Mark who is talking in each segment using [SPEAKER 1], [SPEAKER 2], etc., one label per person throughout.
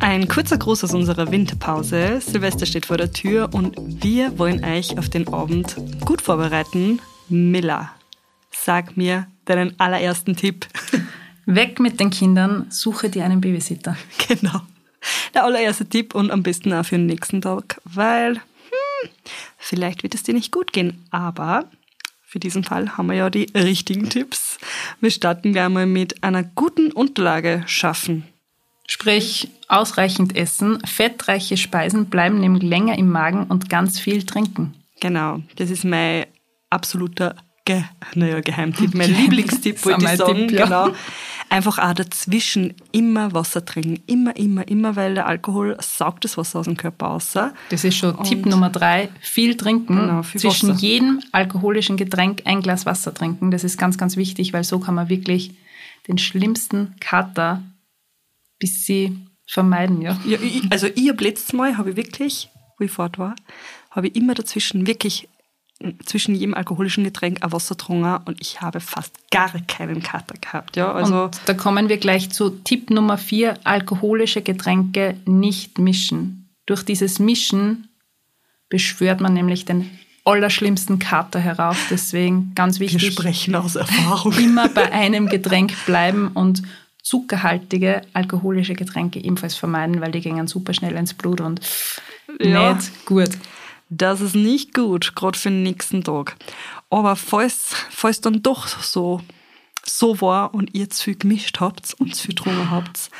[SPEAKER 1] Ein kurzer Gruß aus unserer Winterpause. Silvester steht vor der Tür und wir wollen euch auf den Abend gut vorbereiten. Miller, sag mir deinen allerersten Tipp.
[SPEAKER 2] Weg mit den Kindern, suche dir einen Babysitter.
[SPEAKER 1] Genau. Der allererste Tipp und am besten auch für den nächsten Tag, weil hm, vielleicht wird es dir nicht gut gehen, aber für diesen Fall haben wir ja die richtigen Tipps. Wir starten gleich mal mit einer guten Unterlage schaffen.
[SPEAKER 2] Sprich, ausreichend essen, fettreiche Speisen bleiben nämlich länger im Magen und ganz viel trinken.
[SPEAKER 1] Genau, das ist mein absoluter Ge naja, Geheimtipp, mein Lieblingstipp, wollte ich sagen. Tipp, ja. Genau. Einfach auch dazwischen immer Wasser trinken. Immer, immer, immer, weil der Alkohol saugt das Wasser aus dem Körper aus.
[SPEAKER 2] Das ist schon und Tipp Nummer drei. Viel trinken. Genau, viel Zwischen Wasser. jedem alkoholischen Getränk ein Glas Wasser trinken. Das ist ganz, ganz wichtig, weil so kann man wirklich den schlimmsten Kater bis sie vermeiden, ja.
[SPEAKER 1] ja ich, also ich habe letztes Mal, habe ich wirklich, wo ich fort war, habe ich immer dazwischen wirklich zwischen jedem alkoholischen Getränk ein Wasser getrunken und ich habe fast gar keinen Kater gehabt. Ja,
[SPEAKER 2] also und da kommen wir gleich zu Tipp Nummer vier, alkoholische Getränke nicht mischen. Durch dieses Mischen beschwört man nämlich den allerschlimmsten Kater herauf. Deswegen ganz wichtig.
[SPEAKER 1] Wir sprechen aus Erfahrung.
[SPEAKER 2] Immer bei einem Getränk bleiben und zuckerhaltige alkoholische Getränke ebenfalls vermeiden, weil die gehen super schnell ins Blut und ja, nicht gut.
[SPEAKER 1] Das ist nicht gut, gerade für den nächsten Tag. Aber falls, falls dann doch so, so war und ihr zu viel gemischt habt und zu viel getrunken habt,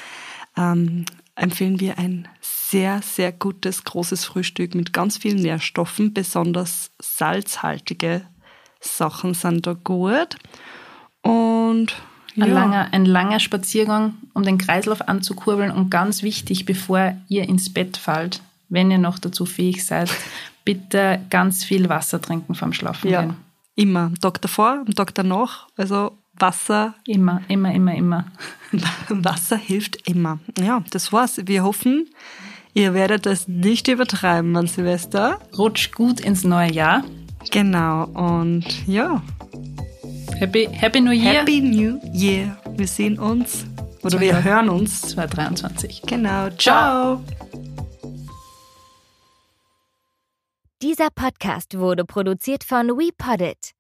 [SPEAKER 1] ähm, empfehlen wir ein sehr, sehr gutes, großes Frühstück mit ganz vielen Nährstoffen, besonders salzhaltige Sachen sind da gut. Und
[SPEAKER 2] ein, ja. langer, ein langer Spaziergang, um den Kreislauf anzukurbeln und ganz wichtig, bevor ihr ins Bett fallt, wenn ihr noch dazu fähig seid, bitte ganz viel Wasser trinken vorm Schlafen ja. gehen.
[SPEAKER 1] Immer. Tag davor, am Tag danach. Also Wasser.
[SPEAKER 2] Immer, immer, immer, immer.
[SPEAKER 1] Wasser hilft immer. Ja, das war's. Wir hoffen, ihr werdet das nicht übertreiben an Silvester.
[SPEAKER 2] Rutscht gut ins neue Jahr.
[SPEAKER 1] Genau. Und ja,
[SPEAKER 2] Happy, Happy New Year.
[SPEAKER 1] Happy New Year. Wir sehen uns oder wir hören uns.
[SPEAKER 2] 2023.
[SPEAKER 1] Genau. Ciao.
[SPEAKER 3] Dieser Podcast wurde produziert von WePoddit.